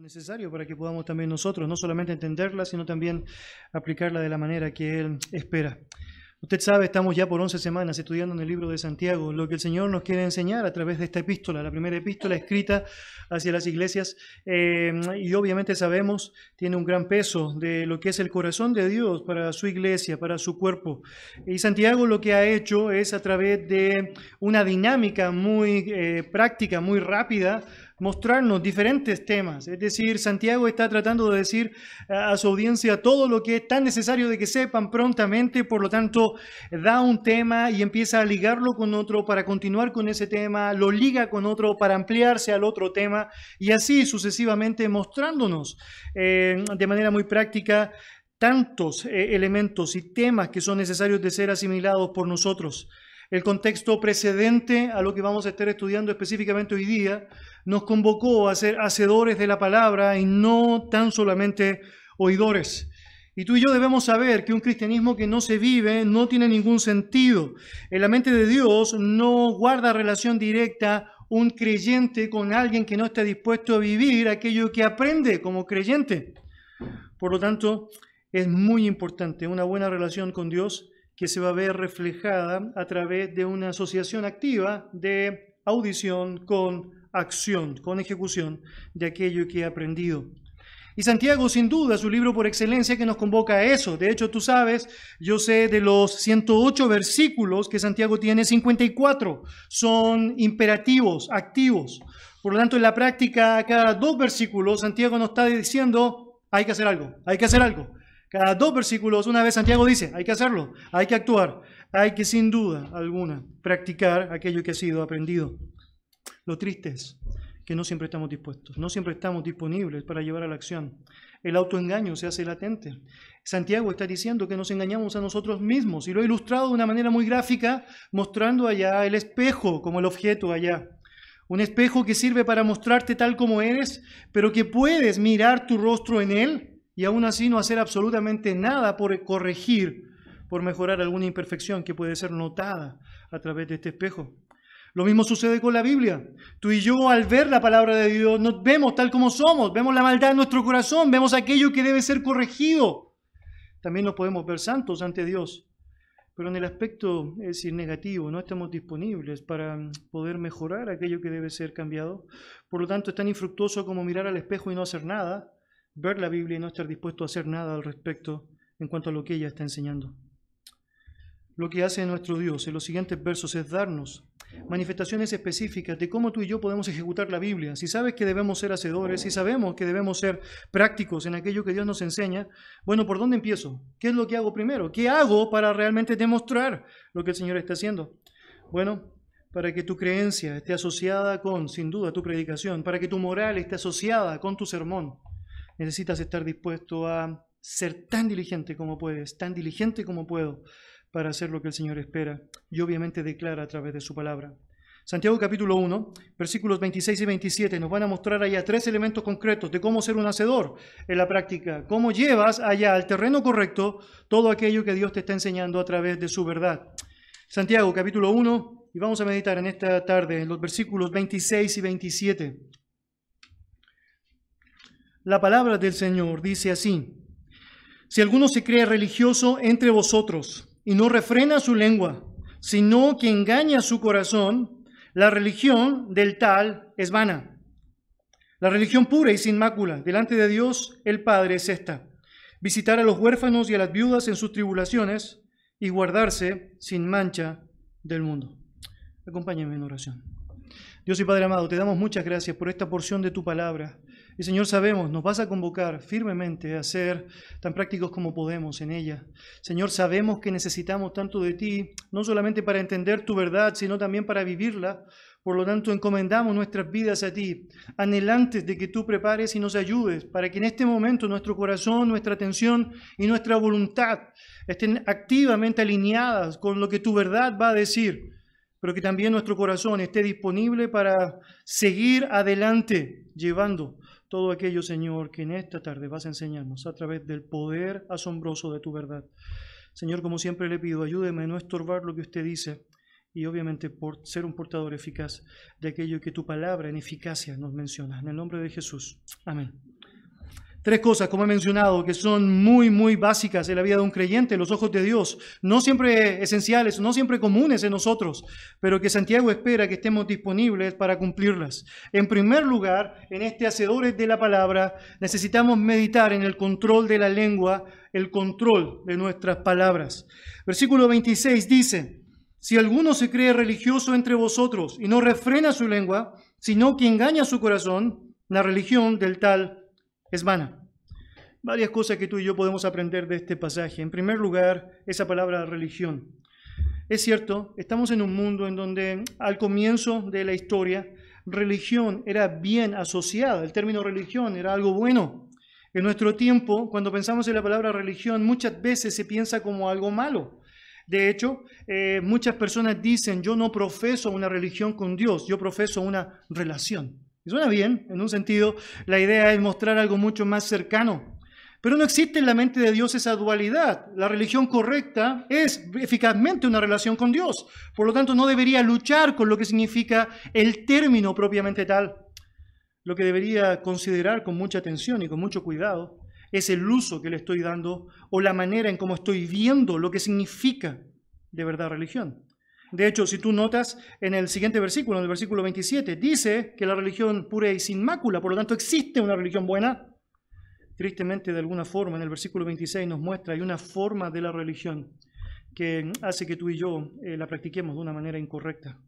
necesario para que podamos también nosotros no solamente entenderla, sino también aplicarla de la manera que Él espera. Usted sabe, estamos ya por 11 semanas estudiando en el libro de Santiago lo que el Señor nos quiere enseñar a través de esta epístola, la primera epístola escrita hacia las iglesias. Eh, y obviamente sabemos, tiene un gran peso de lo que es el corazón de Dios para su iglesia, para su cuerpo. Y Santiago lo que ha hecho es a través de una dinámica muy eh, práctica, muy rápida, mostrarnos diferentes temas. Es decir, Santiago está tratando de decir a su audiencia todo lo que es tan necesario de que sepan prontamente, por lo tanto, da un tema y empieza a ligarlo con otro para continuar con ese tema, lo liga con otro para ampliarse al otro tema y así sucesivamente mostrándonos eh, de manera muy práctica tantos eh, elementos y temas que son necesarios de ser asimilados por nosotros. El contexto precedente a lo que vamos a estar estudiando específicamente hoy día nos convocó a ser hacedores de la palabra y no tan solamente oidores. Y tú y yo debemos saber que un cristianismo que no se vive no tiene ningún sentido. En la mente de Dios no guarda relación directa un creyente con alguien que no está dispuesto a vivir aquello que aprende como creyente. Por lo tanto, es muy importante una buena relación con Dios que se va a ver reflejada a través de una asociación activa de audición con acción, con ejecución de aquello que he aprendido. Y Santiago, sin duda, su libro por excelencia que nos convoca a eso. De hecho, tú sabes, yo sé de los 108 versículos que Santiago tiene, 54 son imperativos, activos. Por lo tanto, en la práctica, cada dos versículos, Santiago nos está diciendo, hay que hacer algo, hay que hacer algo. Cada dos versículos, una vez Santiago dice, hay que hacerlo, hay que actuar, hay que sin duda alguna practicar aquello que ha sido aprendido. Lo triste es que no siempre estamos dispuestos, no siempre estamos disponibles para llevar a la acción. El autoengaño se hace latente. Santiago está diciendo que nos engañamos a nosotros mismos y lo ha ilustrado de una manera muy gráfica, mostrando allá el espejo como el objeto allá. Un espejo que sirve para mostrarte tal como eres, pero que puedes mirar tu rostro en él y aún así no hacer absolutamente nada por corregir, por mejorar alguna imperfección que puede ser notada a través de este espejo. Lo mismo sucede con la Biblia. Tú y yo al ver la palabra de Dios nos vemos tal como somos, vemos la maldad en nuestro corazón, vemos aquello que debe ser corregido. También nos podemos ver santos ante Dios, pero en el aspecto, es decir, negativo, no estamos disponibles para poder mejorar aquello que debe ser cambiado. Por lo tanto, es tan infructuoso como mirar al espejo y no hacer nada, ver la Biblia y no estar dispuesto a hacer nada al respecto en cuanto a lo que ella está enseñando. Lo que hace nuestro Dios en los siguientes versos es darnos manifestaciones específicas de cómo tú y yo podemos ejecutar la Biblia. Si sabes que debemos ser hacedores, si sabemos que debemos ser prácticos en aquello que Dios nos enseña, bueno, ¿por dónde empiezo? ¿Qué es lo que hago primero? ¿Qué hago para realmente demostrar lo que el Señor está haciendo? Bueno, para que tu creencia esté asociada con, sin duda, tu predicación, para que tu moral esté asociada con tu sermón, necesitas estar dispuesto a ser tan diligente como puedes, tan diligente como puedo, para hacer lo que el Señor espera y obviamente declara a través de su palabra. Santiago capítulo 1, versículos 26 y 27 nos van a mostrar allá tres elementos concretos de cómo ser un hacedor en la práctica, cómo llevas allá al terreno correcto todo aquello que Dios te está enseñando a través de su verdad. Santiago capítulo 1, y vamos a meditar en esta tarde en los versículos 26 y 27. La palabra del Señor dice así, si alguno se cree religioso entre vosotros y no refrena su lengua, sino que engaña su corazón, la religión del tal es vana. La religión pura y sin mácula delante de Dios el Padre es esta, visitar a los huérfanos y a las viudas en sus tribulaciones y guardarse sin mancha del mundo. Acompáñame en oración. Dios y Padre amado, te damos muchas gracias por esta porción de tu palabra. Y Señor, sabemos, nos vas a convocar firmemente a ser tan prácticos como podemos en ella. Señor, sabemos que necesitamos tanto de ti, no solamente para entender tu verdad, sino también para vivirla. Por lo tanto, encomendamos nuestras vidas a ti, anhelantes de que tú prepares y nos ayudes para que en este momento nuestro corazón, nuestra atención y nuestra voluntad estén activamente alineadas con lo que tu verdad va a decir, pero que también nuestro corazón esté disponible para seguir adelante llevando todo aquello, Señor, que en esta tarde vas a enseñarnos a través del poder asombroso de tu verdad. Señor, como siempre le pido, ayúdeme a no estorbar lo que usted dice y obviamente por ser un portador eficaz de aquello que tu palabra en eficacia nos menciona. En el nombre de Jesús. Amén. Tres cosas, como he mencionado, que son muy, muy básicas en la vida de un creyente, los ojos de Dios, no siempre esenciales, no siempre comunes en nosotros, pero que Santiago espera que estemos disponibles para cumplirlas. En primer lugar, en este Hacedores de la Palabra, necesitamos meditar en el control de la lengua, el control de nuestras palabras. Versículo 26 dice, si alguno se cree religioso entre vosotros y no refrena su lengua, sino que engaña su corazón, la religión del tal es vana. Varias cosas que tú y yo podemos aprender de este pasaje. En primer lugar, esa palabra religión. Es cierto, estamos en un mundo en donde al comienzo de la historia, religión era bien asociada. El término religión era algo bueno. En nuestro tiempo, cuando pensamos en la palabra religión, muchas veces se piensa como algo malo. De hecho, eh, muchas personas dicen, yo no profeso una religión con Dios, yo profeso una relación. Y suena bien, en un sentido, la idea es mostrar algo mucho más cercano. Pero no existe en la mente de Dios esa dualidad. La religión correcta es eficazmente una relación con Dios. Por lo tanto, no debería luchar con lo que significa el término propiamente tal. Lo que debería considerar con mucha atención y con mucho cuidado es el uso que le estoy dando o la manera en cómo estoy viendo lo que significa de verdad religión. De hecho, si tú notas en el siguiente versículo, en el versículo 27, dice que la religión pura y sin mácula, por lo tanto existe una religión buena. Tristemente, de alguna forma, en el versículo 26 nos muestra, hay una forma de la religión que hace que tú y yo eh, la practiquemos de una manera incorrecta.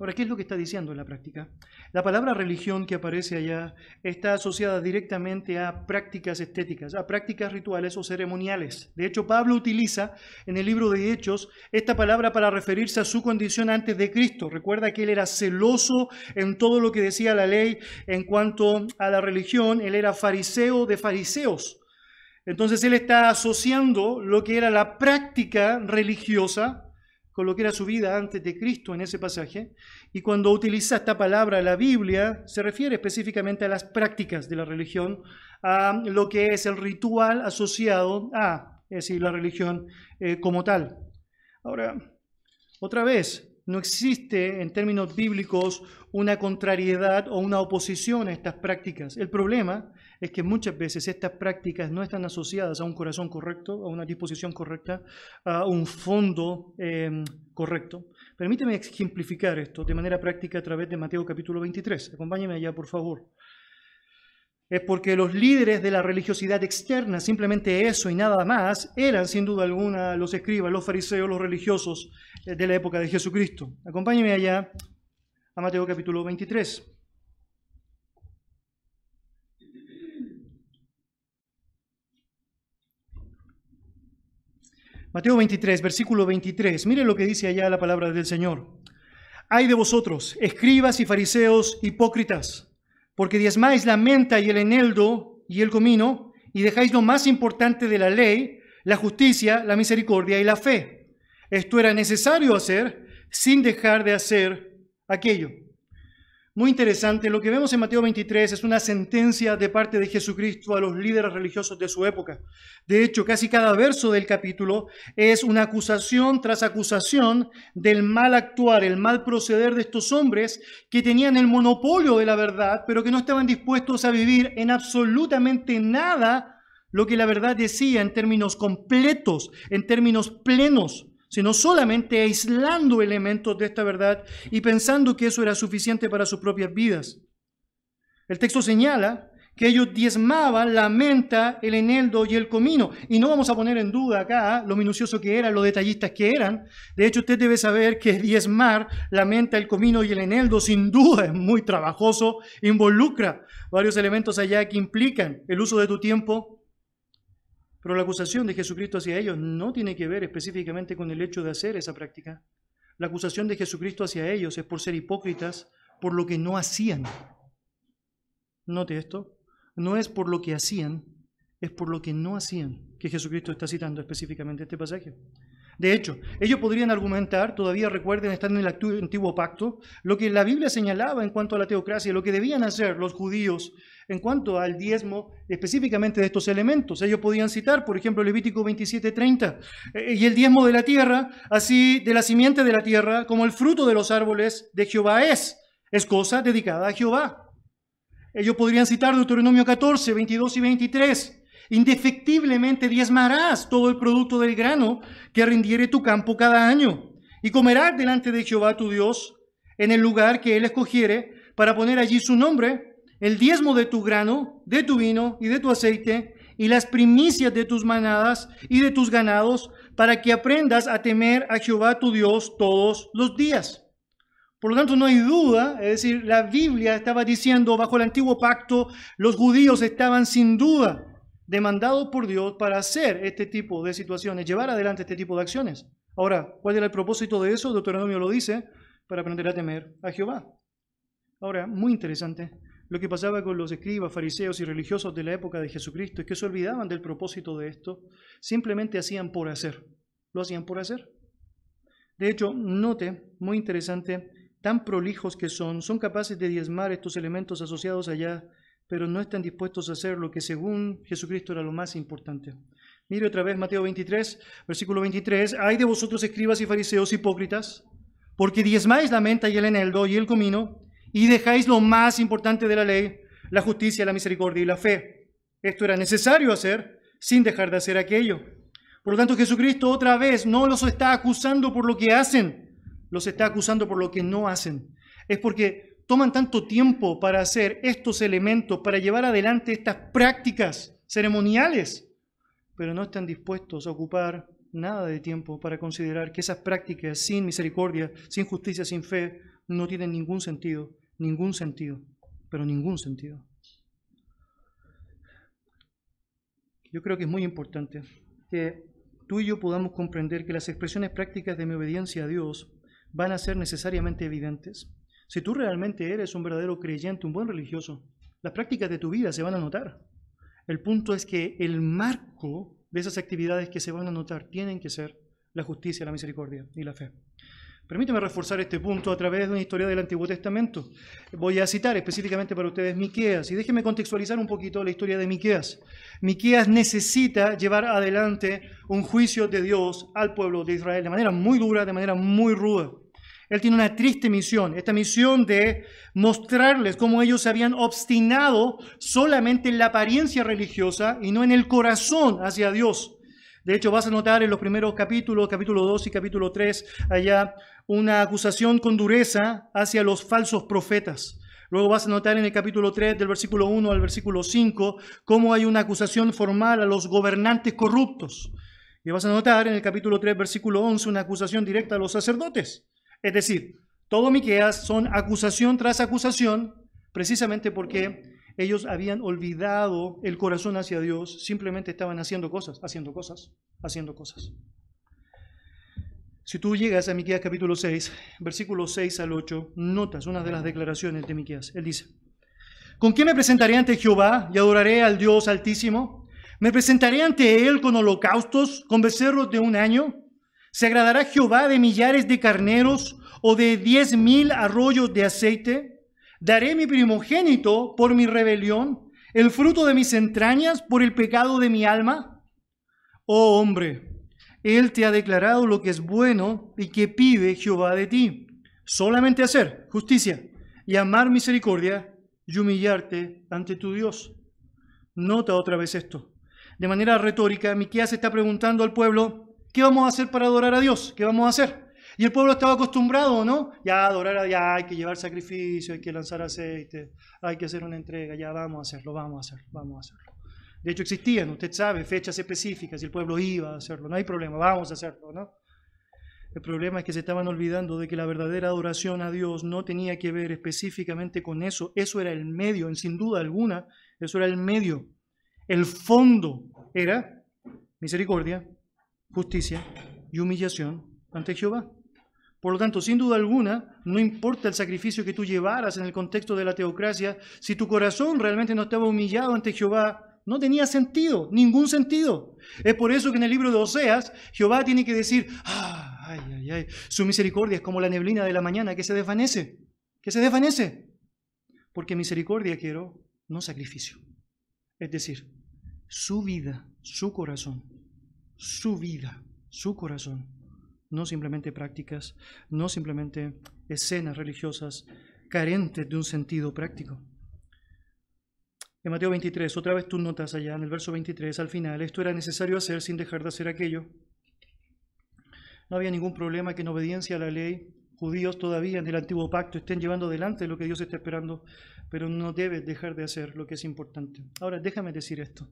Ahora, ¿qué es lo que está diciendo en la práctica? La palabra religión que aparece allá está asociada directamente a prácticas estéticas, a prácticas rituales o ceremoniales. De hecho, Pablo utiliza en el libro de Hechos esta palabra para referirse a su condición antes de Cristo. Recuerda que él era celoso en todo lo que decía la ley en cuanto a la religión. Él era fariseo de fariseos. Entonces él está asociando lo que era la práctica religiosa con lo que era su vida antes de Cristo en ese pasaje. Y cuando utiliza esta palabra, la Biblia, se refiere específicamente a las prácticas de la religión, a lo que es el ritual asociado a, es decir, la religión eh, como tal. Ahora, otra vez, no existe en términos bíblicos una contrariedad o una oposición a estas prácticas. El problema es que muchas veces estas prácticas no están asociadas a un corazón correcto, a una disposición correcta, a un fondo em, correcto. Permíteme ejemplificar esto de manera práctica a través de Mateo capítulo 23. Acompáñeme allá, por favor. Es porque los líderes de la religiosidad externa, simplemente eso y nada más, eran sin duda alguna los escribas, los fariseos, los religiosos eh, de la época de Jesucristo. Acompáñeme allá a Mateo capítulo 23. Mateo 23, versículo 23. Mire lo que dice allá la palabra del Señor. Hay de vosotros, escribas y fariseos hipócritas, porque diezmáis la menta y el eneldo y el comino, y dejáis lo más importante de la ley, la justicia, la misericordia y la fe. Esto era necesario hacer sin dejar de hacer aquello. Muy interesante, lo que vemos en Mateo 23 es una sentencia de parte de Jesucristo a los líderes religiosos de su época. De hecho, casi cada verso del capítulo es una acusación tras acusación del mal actuar, el mal proceder de estos hombres que tenían el monopolio de la verdad, pero que no estaban dispuestos a vivir en absolutamente nada lo que la verdad decía en términos completos, en términos plenos sino solamente aislando elementos de esta verdad y pensando que eso era suficiente para sus propias vidas. El texto señala que ellos diezmaban la menta, el eneldo y el comino. Y no vamos a poner en duda acá lo minucioso que eran, lo detallistas que eran. De hecho, usted debe saber que diezmar la menta, el comino y el eneldo sin duda es muy trabajoso, involucra varios elementos allá que implican el uso de tu tiempo, pero la acusación de Jesucristo hacia ellos no tiene que ver específicamente con el hecho de hacer esa práctica. La acusación de Jesucristo hacia ellos es por ser hipócritas, por lo que no hacían. Note esto, no es por lo que hacían, es por lo que no hacían que Jesucristo está citando específicamente este pasaje. De hecho, ellos podrían argumentar, todavía recuerden, están en el antiguo pacto, lo que la Biblia señalaba en cuanto a la teocracia, lo que debían hacer los judíos en cuanto al diezmo específicamente de estos elementos. Ellos podían citar, por ejemplo, Levítico 27:30, eh, y el diezmo de la tierra, así de la simiente de la tierra, como el fruto de los árboles de Jehová es, es cosa dedicada a Jehová. Ellos podrían citar Deuteronomio 14, 22 y 23. Indefectiblemente diezmarás todo el producto del grano que rindiere tu campo cada año, y comerás delante de Jehová tu Dios en el lugar que él escogiere para poner allí su nombre, el diezmo de tu grano, de tu vino y de tu aceite, y las primicias de tus manadas y de tus ganados, para que aprendas a temer a Jehová tu Dios todos los días. Por lo tanto, no hay duda, es decir, la Biblia estaba diciendo, bajo el antiguo pacto, los judíos estaban sin duda demandados por Dios para hacer este tipo de situaciones, llevar adelante este tipo de acciones. Ahora, ¿cuál era el propósito de eso? Deuteronomio lo dice, para aprender a temer a Jehová. Ahora, muy interesante, lo que pasaba con los escribas, fariseos y religiosos de la época de Jesucristo es que se olvidaban del propósito de esto, simplemente hacían por hacer, lo hacían por hacer. De hecho, note, muy interesante, tan prolijos que son, son capaces de diezmar estos elementos asociados allá, pero no están dispuestos a hacer lo que según Jesucristo era lo más importante. Mire otra vez Mateo 23, versículo 23. Hay de vosotros escribas y fariseos hipócritas, porque diezmáis la menta y el eneldo y el comino, y dejáis lo más importante de la ley, la justicia, la misericordia y la fe. Esto era necesario hacer sin dejar de hacer aquello. Por lo tanto, Jesucristo otra vez no los está acusando por lo que hacen, los está acusando por lo que no hacen. Es porque toman tanto tiempo para hacer estos elementos, para llevar adelante estas prácticas ceremoniales, pero no están dispuestos a ocupar nada de tiempo para considerar que esas prácticas sin misericordia, sin justicia, sin fe, no tienen ningún sentido, ningún sentido, pero ningún sentido. Yo creo que es muy importante que tú y yo podamos comprender que las expresiones prácticas de mi obediencia a Dios van a ser necesariamente evidentes. Si tú realmente eres un verdadero creyente, un buen religioso, las prácticas de tu vida se van a notar. El punto es que el marco de esas actividades que se van a notar tienen que ser la justicia, la misericordia y la fe. Permíteme reforzar este punto a través de una historia del Antiguo Testamento. Voy a citar específicamente para ustedes Miqueas y déjenme contextualizar un poquito la historia de Miqueas. Miqueas necesita llevar adelante un juicio de Dios al pueblo de Israel de manera muy dura, de manera muy ruda. Él tiene una triste misión, esta misión de mostrarles cómo ellos se habían obstinado solamente en la apariencia religiosa y no en el corazón hacia Dios. De hecho, vas a notar en los primeros capítulos, capítulo 2 y capítulo 3, allá una acusación con dureza hacia los falsos profetas. Luego vas a notar en el capítulo 3, del versículo 1 al versículo 5, cómo hay una acusación formal a los gobernantes corruptos. Y vas a notar en el capítulo 3, versículo 11, una acusación directa a los sacerdotes. Es decir, todo Miqueas son acusación tras acusación, precisamente porque ellos habían olvidado el corazón hacia Dios, simplemente estaban haciendo cosas, haciendo cosas, haciendo cosas. Si tú llegas a Miqueas capítulo 6, versículos 6 al 8, notas una de las declaraciones de Miqueas. Él dice: ¿Con qué me presentaré ante Jehová y adoraré al Dios Altísimo? ¿Me presentaré ante él con holocaustos, con becerros de un año? ¿Se agradará Jehová de millares de carneros o de diez mil arroyos de aceite? ¿Daré mi primogénito por mi rebelión, el fruto de mis entrañas por el pecado de mi alma? Oh hombre, Él te ha declarado lo que es bueno y que pide Jehová de ti. Solamente hacer justicia y amar misericordia y humillarte ante tu Dios. Nota otra vez esto. De manera retórica, Miqueas está preguntando al pueblo, ¿Qué vamos a hacer para adorar a Dios? ¿Qué vamos a hacer? Y el pueblo estaba acostumbrado, ¿no? Ya adorar a Dios, hay que llevar sacrificio, hay que lanzar aceite, hay que hacer una entrega, ya vamos a hacerlo, vamos a hacerlo, vamos a hacerlo. De hecho existían, usted sabe, fechas específicas y el pueblo iba a hacerlo, no hay problema, vamos a hacerlo, ¿no? El problema es que se estaban olvidando de que la verdadera adoración a Dios no tenía que ver específicamente con eso, eso era el medio, sin duda alguna, eso era el medio. El fondo era misericordia, justicia y humillación ante Jehová. Por lo tanto, sin duda alguna, no importa el sacrificio que tú llevaras en el contexto de la teocracia, si tu corazón realmente no estaba humillado ante Jehová, no tenía sentido, ningún sentido. Es por eso que en el libro de Oseas, Jehová tiene que decir, ah, ay, ay, ay, su misericordia es como la neblina de la mañana que se desvanece, que se desvanece. Porque misericordia quiero, no sacrificio. Es decir, su vida, su corazón su vida, su corazón, no simplemente prácticas, no simplemente escenas religiosas carentes de un sentido práctico. En Mateo 23, otra vez tú notas allá en el verso 23, al final, esto era necesario hacer sin dejar de hacer aquello. No había ningún problema que en obediencia a la ley, judíos todavía en el antiguo pacto estén llevando adelante lo que Dios está esperando, pero no debes dejar de hacer lo que es importante. Ahora, déjame decir esto.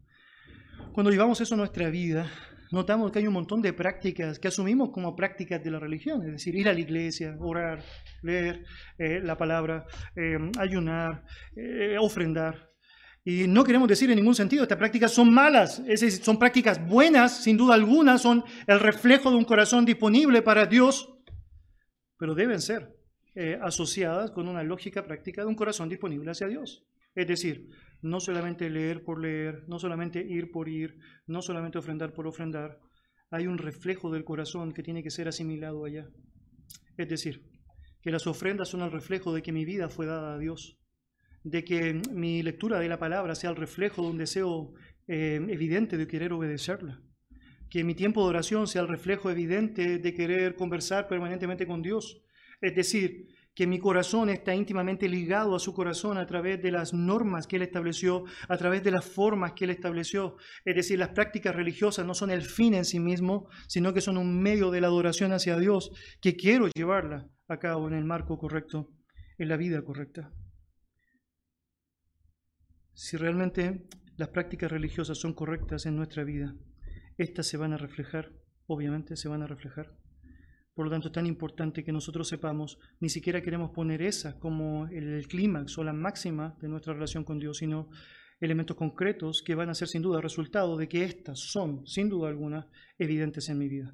Cuando llevamos eso a nuestra vida, notamos que hay un montón de prácticas que asumimos como prácticas de la religión, es decir, ir a la iglesia, orar, leer eh, la palabra, eh, ayunar, eh, ofrendar. Y no queremos decir en ningún sentido, estas prácticas son malas, es son prácticas buenas, sin duda alguna, son el reflejo de un corazón disponible para Dios, pero deben ser asociadas con una lógica práctica de un corazón disponible hacia Dios. Es decir, no solamente leer por leer, no solamente ir por ir, no solamente ofrendar por ofrendar, hay un reflejo del corazón que tiene que ser asimilado allá. Es decir, que las ofrendas son el reflejo de que mi vida fue dada a Dios, de que mi lectura de la palabra sea el reflejo de un deseo eh, evidente de querer obedecerla, que mi tiempo de oración sea el reflejo evidente de querer conversar permanentemente con Dios. Es decir, que mi corazón está íntimamente ligado a su corazón a través de las normas que Él estableció, a través de las formas que Él estableció. Es decir, las prácticas religiosas no son el fin en sí mismo, sino que son un medio de la adoración hacia Dios, que quiero llevarla a cabo en el marco correcto, en la vida correcta. Si realmente las prácticas religiosas son correctas en nuestra vida, estas se van a reflejar, obviamente se van a reflejar por lo tanto, es tan importante que nosotros sepamos, ni siquiera queremos poner esa como el clímax o la máxima de nuestra relación con Dios, sino elementos concretos que van a ser sin duda resultado de que estas son, sin duda alguna, evidentes en mi vida.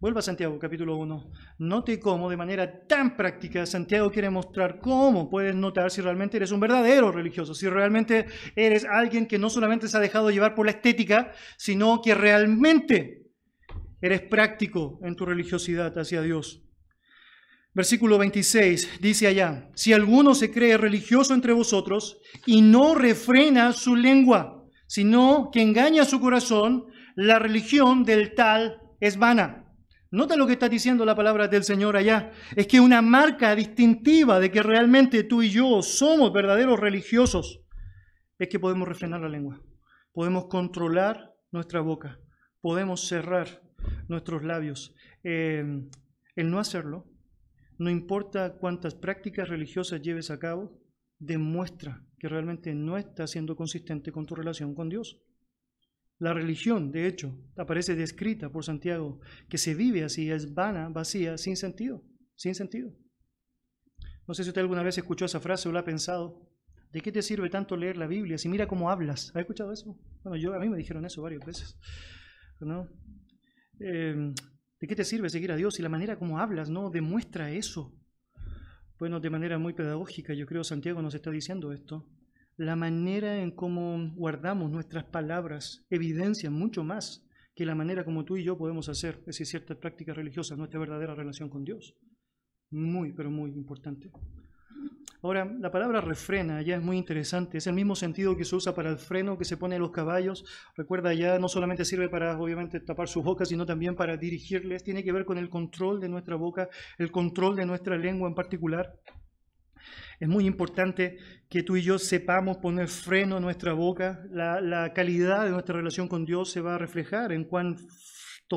Vuelva a Santiago capítulo 1. Note cómo de manera tan práctica Santiago quiere mostrar cómo puedes notar si realmente eres un verdadero religioso, si realmente eres alguien que no solamente se ha dejado llevar por la estética, sino que realmente Eres práctico en tu religiosidad hacia Dios. Versículo 26 dice allá, si alguno se cree religioso entre vosotros y no refrena su lengua, sino que engaña su corazón, la religión del tal es vana. Nota lo que está diciendo la palabra del Señor allá. Es que una marca distintiva de que realmente tú y yo somos verdaderos religiosos es que podemos refrenar la lengua. Podemos controlar nuestra boca. Podemos cerrar nuestros labios. Em, el no hacerlo, no importa cuántas prácticas religiosas lleves a cabo, demuestra que realmente no está siendo consistente con tu relación con Dios. La religión, de hecho, aparece descrita por Santiago, que se vive así, es vana, vacía, sin sentido, sin sentido. No sé si usted alguna vez escuchó esa frase o la ha pensado. ¿De qué te sirve tanto leer la Biblia si mira cómo hablas? ¿Ha escuchado eso? Bueno, yo, a mí me dijeron eso varias veces. ¿no? Em, ¿de qué te sirve seguir a Dios? Y la manera como hablas no demuestra eso. Bueno, de manera muy pedagógica, yo creo Santiago nos está diciendo esto. La manera en cómo guardamos nuestras palabras evidencia mucho más que la manera como tú y yo podemos hacer, es decir, ciertas prácticas religiosas, nuestra verdadera relación con Dios. Muy, pero muy importante. Ahora, la palabra refrena ya es muy interesante, es el mismo sentido que se usa para el freno que se pone en los caballos. Recuerda, ya no solamente sirve para, obviamente, tapar su boca, sino también para dirigirles. Tiene que ver con el control de nuestra boca, el control de nuestra lengua en particular. Es muy importante que tú y yo sepamos poner freno a nuestra boca. La, la calidad de nuestra relación con Dios se va a reflejar en cuán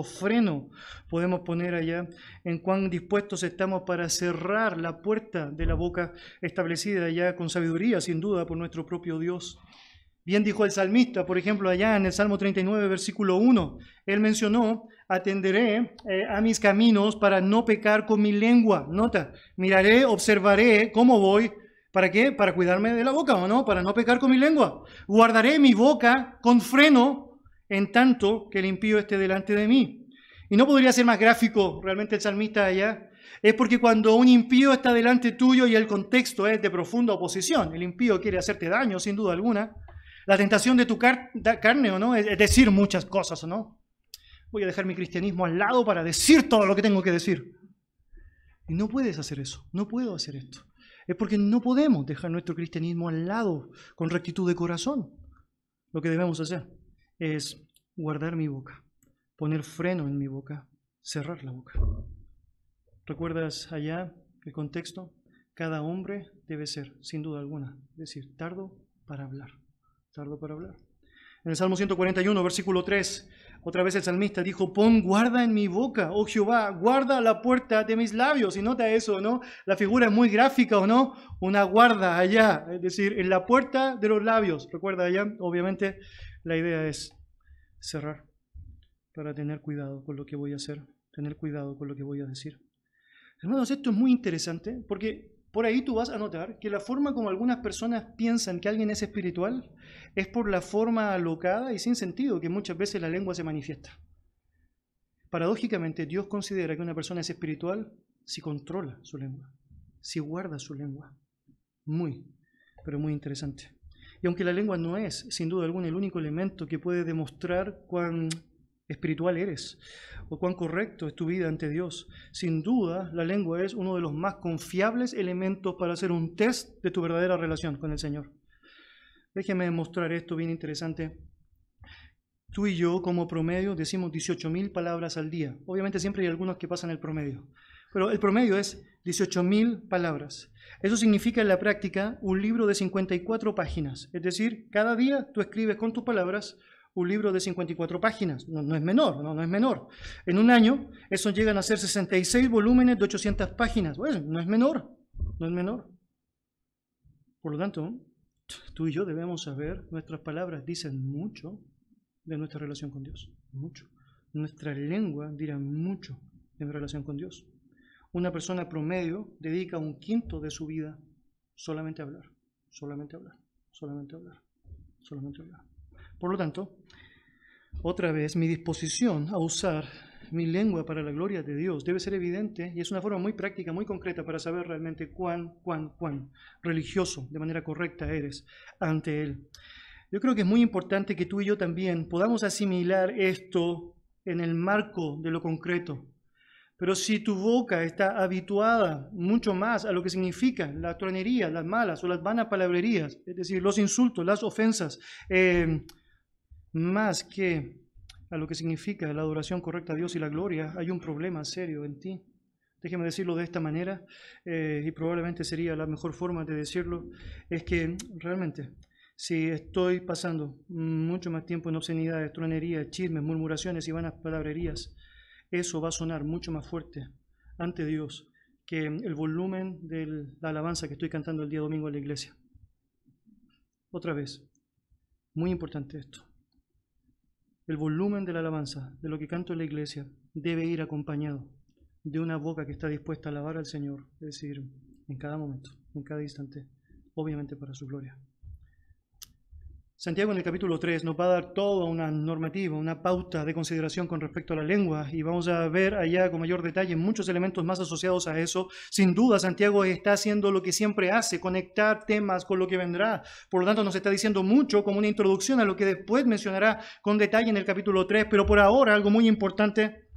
freno podemos poner allá, en cuán dispuestos estamos para cerrar la puerta de la boca establecida allá con sabiduría, sin duda, por nuestro propio Dios. Bien dijo el salmista, por ejemplo, allá en el Salmo 39, versículo 1, él mencionó, atenderé eh, a mis caminos para no pecar con mi lengua. Nota, miraré, observaré cómo voy. ¿Para qué? Para cuidarme de la boca, ¿o no? Para no pecar con mi lengua. Guardaré mi boca con freno en tanto que el impío esté delante de mí. Y no podría ser más gráfico realmente el salmista allá. Es porque cuando un impío está delante tuyo y el contexto es de profunda oposición, el impío quiere hacerte daño, sin duda alguna, la tentación de tu carne, ¿o no? Es decir muchas cosas, ¿o no? Voy a dejar mi cristianismo al lado para decir todo lo que tengo que decir. Y no puedes hacer eso, no puedo hacer esto. Es porque no podemos dejar nuestro cristianismo al lado con rectitud de corazón. Lo que debemos hacer es guardar mi boca, poner freno en mi boca, cerrar la boca. ¿Recuerdas allá el contexto? Cada hombre debe ser, sin duda alguna, decir, tardo para hablar, tardo para hablar. En el Salmo 141, versículo 3, otra vez el salmista dijo, pon guarda en mi boca, oh Jehová, guarda la puerta de mis labios. Y nota eso, ¿no? La figura es muy gráfica, ¿o no? Una guarda allá, es decir, en la puerta de los labios. Recuerda allá, obviamente, la idea es cerrar para tener cuidado con lo que voy a hacer, tener cuidado con lo que voy a decir. Hermanos, esto es muy interesante porque por ahí tú vas a notar que la forma como algunas personas piensan que alguien es espiritual es por la forma alocada y sin sentido que muchas veces la lengua se manifiesta. Paradójicamente, Dios considera que una persona es espiritual si controla su lengua, si guarda su lengua. Muy, pero muy interesante. Y aunque la lengua no es, sin duda alguna, el único elemento que puede demostrar cuán espiritual eres o cuán correcto es tu vida ante Dios. Sin duda, la lengua es uno de los más confiables elementos para hacer un test de tu verdadera relación con el Señor. Déjeme mostrar esto bien interesante. Tú y yo, como promedio, decimos 18.000 palabras al día. Obviamente siempre hay algunos que pasan el promedio, pero el promedio es 18.000 palabras. Eso significa en la práctica un libro de 54 páginas. Es decir, cada día tú escribes con tus palabras un libro de 54 páginas. No, es menor, no, es menor. En un año, eso llegan a ser 66 volúmenes de 800 páginas. Bueno, no es menor, no es menor. Por lo tanto, tú y yo debemos saber, nuestras palabras dicen mucho de nuestra relación con Dios, mucho. Nuestra lengua dirá mucho en relación con Dios. Una persona promedio dedica un quinto de su vida solamente a hablar, solamente a hablar, solamente a hablar, solamente a hablar. Por lo tanto, otra vez, mi disposición a usar mi lengua para la gloria de Dios debe ser evidente y es una forma muy práctica, muy concreta para saber realmente cuán, cuán, cuán religioso de manera correcta eres ante Él. Yo creo que es muy importante que tú y yo también podamos asimilar esto en el marco de lo concreto. Pero si tu boca está habituada mucho más a lo que significa la tronería, las malas o las vanas palabrerías, es decir, los insultos, las ofensas, eh, más que a lo que significa la adoración correcta a Dios y la gloria, hay un problema serio en ti. Déjeme decirlo de esta manera, eh, y probablemente sería la mejor forma de decirlo, es que realmente si estoy pasando mucho más tiempo en obscenidades, tronerías, chismes, murmuraciones y vanas palabrerías, eso va a sonar mucho más fuerte ante Dios que el volumen de la alabanza que estoy cantando el día domingo en la iglesia. Otra vez, muy importante esto el volumen de la alabanza, de lo que canto en la iglesia, debe ir acompañado de una boca que está dispuesta a alabar al Señor, es decir, en cada momento, en cada instante, obviamente para su gloria. Santiago en el capítulo 3 nos va a dar toda una normativa, una pauta de consideración con respecto a la lengua y vamos a ver allá con mayor detalle muchos elementos más asociados a eso. Sin duda, Santiago está haciendo lo que siempre hace, conectar temas con lo que vendrá. Por lo tanto, nos está diciendo mucho como una introducción a lo que después mencionará con detalle en el capítulo 3, pero por ahora algo muy importante,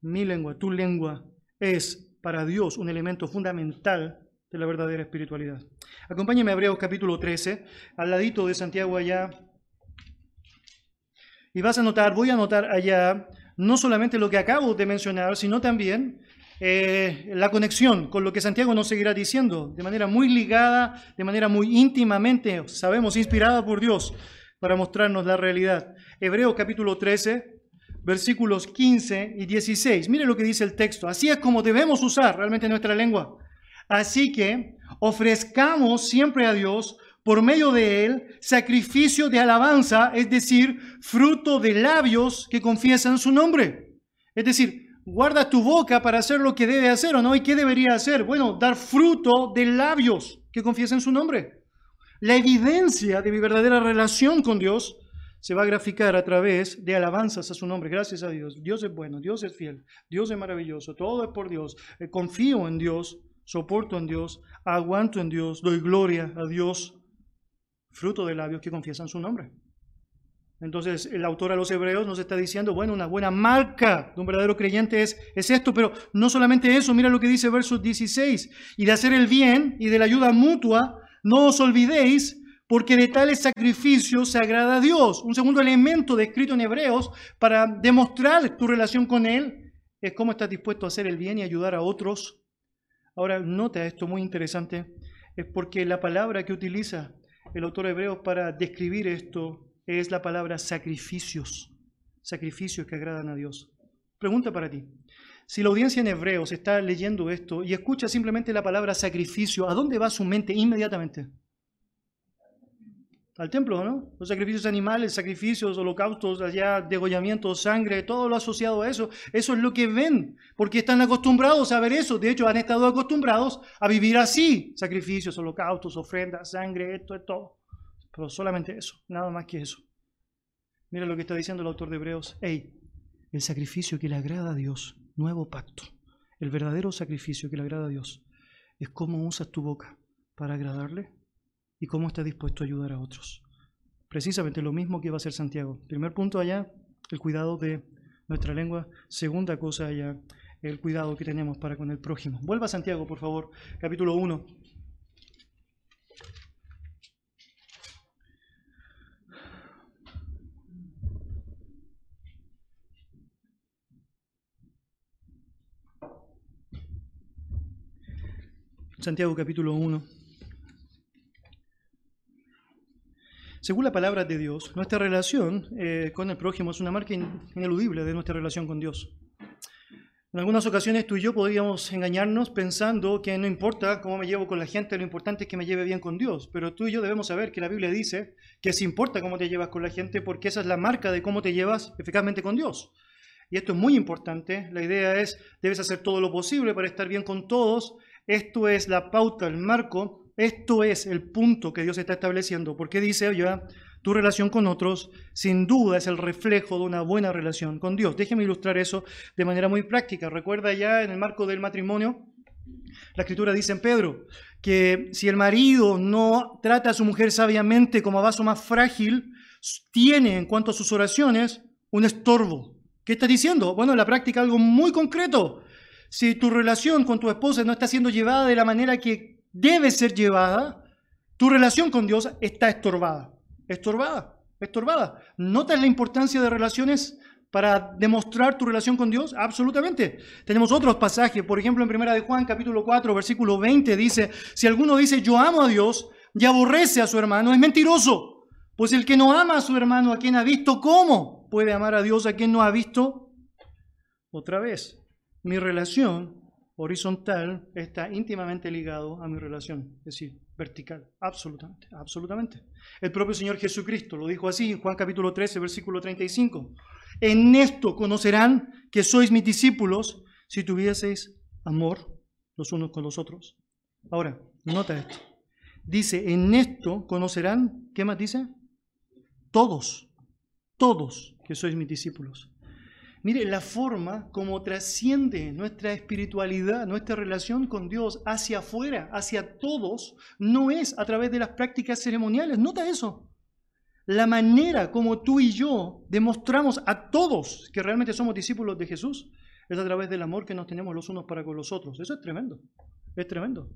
mi lengua, tu lengua, es para Dios un elemento fundamental de la verdadera espiritualidad. Acompáñeme a Hebreos capítulo 13, al ladito de Santiago allá. Y vas a notar, voy a notar allá, no solamente lo que acabo de mencionar, sino también eh, la conexión con lo que Santiago nos seguirá diciendo, de manera muy ligada, de manera muy íntimamente, sabemos, inspirada por Dios, para mostrarnos la realidad. Hebreos capítulo 13, versículos 15 y 16. Mire lo que dice el texto. Así es como debemos usar realmente nuestra lengua. Así que ofrezcamos siempre a Dios por medio de él sacrificio de alabanza, es decir, fruto de labios que confiesan su nombre. Es decir, guarda tu boca para hacer lo que debe hacer o no. ¿Y qué debería hacer? Bueno, dar fruto de labios que confiesen su nombre. La evidencia de mi verdadera relación con Dios se va a graficar a través de alabanzas a su nombre. Gracias a Dios. Dios es bueno, Dios es fiel, Dios es maravilloso, todo es por Dios. Eh, confío en Dios soporto en Dios, aguanto en Dios, doy gloria a Dios, fruto de labios que confiesan su nombre. Entonces el autor a los hebreos nos está diciendo, bueno, una buena marca de un verdadero creyente es, es esto, pero no solamente eso, mira lo que dice verso 16, y de hacer el bien y de la ayuda mutua, no os olvidéis, porque de tales sacrificios se agrada a Dios. Un segundo elemento descrito en Hebreos para demostrar tu relación con Él es cómo estás dispuesto a hacer el bien y ayudar a otros Ahora, nota esto muy interesante, es porque la palabra que utiliza el autor hebreo para describir esto es la palabra sacrificios, sacrificios que agradan a Dios. Pregunta para ti. Si la audiencia en Hebreos está leyendo esto y escucha simplemente la palabra sacrificio, ¿a dónde va su mente inmediatamente? Al templo, ¿no? Los sacrificios animales, sacrificios, holocaustos, allá, degollamientos, sangre, todo lo asociado a eso. Eso es lo que ven, porque están acostumbrados a ver eso. De hecho, han estado acostumbrados a vivir así. Sacrificios, holocaustos, ofrendas, sangre, esto es todo. Pero solamente eso, nada más que eso. Mira lo que está diciendo el autor de Hebreos. Hey, el sacrificio que le agrada a Dios, nuevo pacto, el verdadero sacrificio que le agrada a Dios, es cómo usas tu boca para agradarle y cómo estás dispuesto a ayudar a otros. Precisamente lo mismo que va a hacer Santiago. Primer punto allá, el cuidado de nuestra lengua. Segunda cosa allá, el cuidado que tenemos para con el prójimo. Vuelva a Santiago, por favor, capítulo 1. Santiago capítulo 1. Según la palabra de Dios, nuestra relación eh, con el prójimo es una marca ineludible de nuestra relación con Dios. En algunas ocasiones tú y yo podríamos engañarnos pensando que no importa cómo me llevo con la gente, lo importante es que me lleve bien con Dios. Pero tú y yo debemos saber que la Biblia dice que sí importa cómo te llevas con la gente porque esa es la marca de cómo te llevas eficazmente con Dios. Y esto es muy importante. La idea es, debes hacer todo lo posible para estar bien con todos esto es la pauta, el marco, esto es el punto que Dios está estableciendo, porque dice, oye, tu relación con otros sin duda es el reflejo de una buena relación con Dios. Déjeme ilustrar eso de manera muy práctica. Recuerda ya en el marco del matrimonio, la escritura dice en Pedro que si el marido no trata a su mujer sabiamente como a vaso más frágil, tiene en cuanto a sus oraciones un estorbo. ¿Qué está diciendo? Bueno, en la práctica algo muy concreto. Si tu relación con tu esposa no está siendo llevada de la manera que debe ser llevada, tu relación con Dios está estorbada. Estorbada, estorbada. ¿Notas la importancia de relaciones para demostrar tu relación con Dios? Absolutamente. Tenemos otros pasajes, por ejemplo, en Primera Juan, capítulo 4, versículo 20, dice, si alguno dice yo amo a Dios y aborrece a su hermano, es mentiroso. Pues el que no ama a su hermano, a quien ha visto, ¿cómo puede amar a Dios a quien no ha visto? Otra vez, mi relación horizontal está íntimamente ligado a mi relación, es decir, vertical, absolutamente, absolutamente. El propio Señor Jesucristo lo dijo así en Juan capítulo 13, versículo 35. En esto conocerán que sois mis discípulos si tuvieseis amor los unos con los otros. Ahora, nota esto. Dice, en esto conocerán, ¿qué más dice? Todos, todos que sois mis discípulos. Mire, la forma como trasciende nuestra espiritualidad, nuestra relación con Dios hacia afuera, hacia todos, no es a través de las prácticas ceremoniales. Nota eso. La manera como tú y yo demostramos a todos que realmente somos discípulos de Jesús es a través del amor que nos tenemos los unos para con los otros. Eso es tremendo. Es tremendo.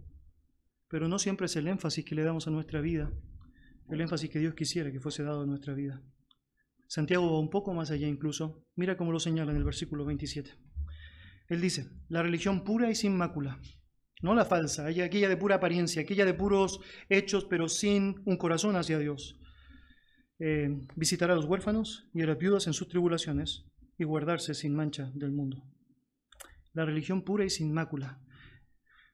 Pero no siempre es el énfasis que le damos a nuestra vida, el énfasis que Dios quisiera que fuese dado a nuestra vida. Santiago va un poco más allá incluso. Mira cómo lo señala en el versículo 27. Él dice, la religión pura y sin mácula, no la falsa, aquella de pura apariencia, aquella de puros hechos, pero sin un corazón hacia Dios. Eh, visitar a los huérfanos y a las viudas en sus tribulaciones y guardarse sin mancha del mundo. La religión pura y sin mácula